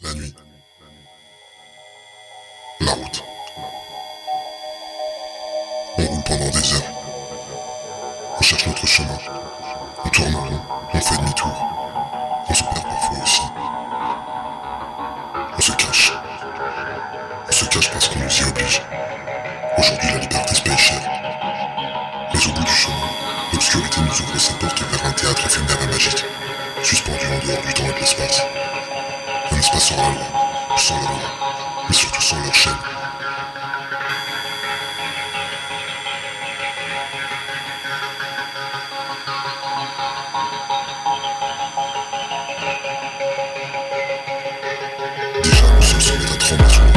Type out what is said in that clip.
La nuit. La route. On roule pendant des heures. On cherche notre chemin. On tourne en rond. On fait demi-tour. On se perd parfois aussi. On se cache. On se cache parce qu'on nous y oblige. Aujourd'hui, la liberté se paye. Mais au bout du chemin, l'obscurité nous ouvre ses portes vers un théâtre éphémère et magique, suspendu en dehors du temps et de l'espace. Un espace sans la loi, sans la loi, mais surtout sans leur chaîne. Déjà, nous sommes sur le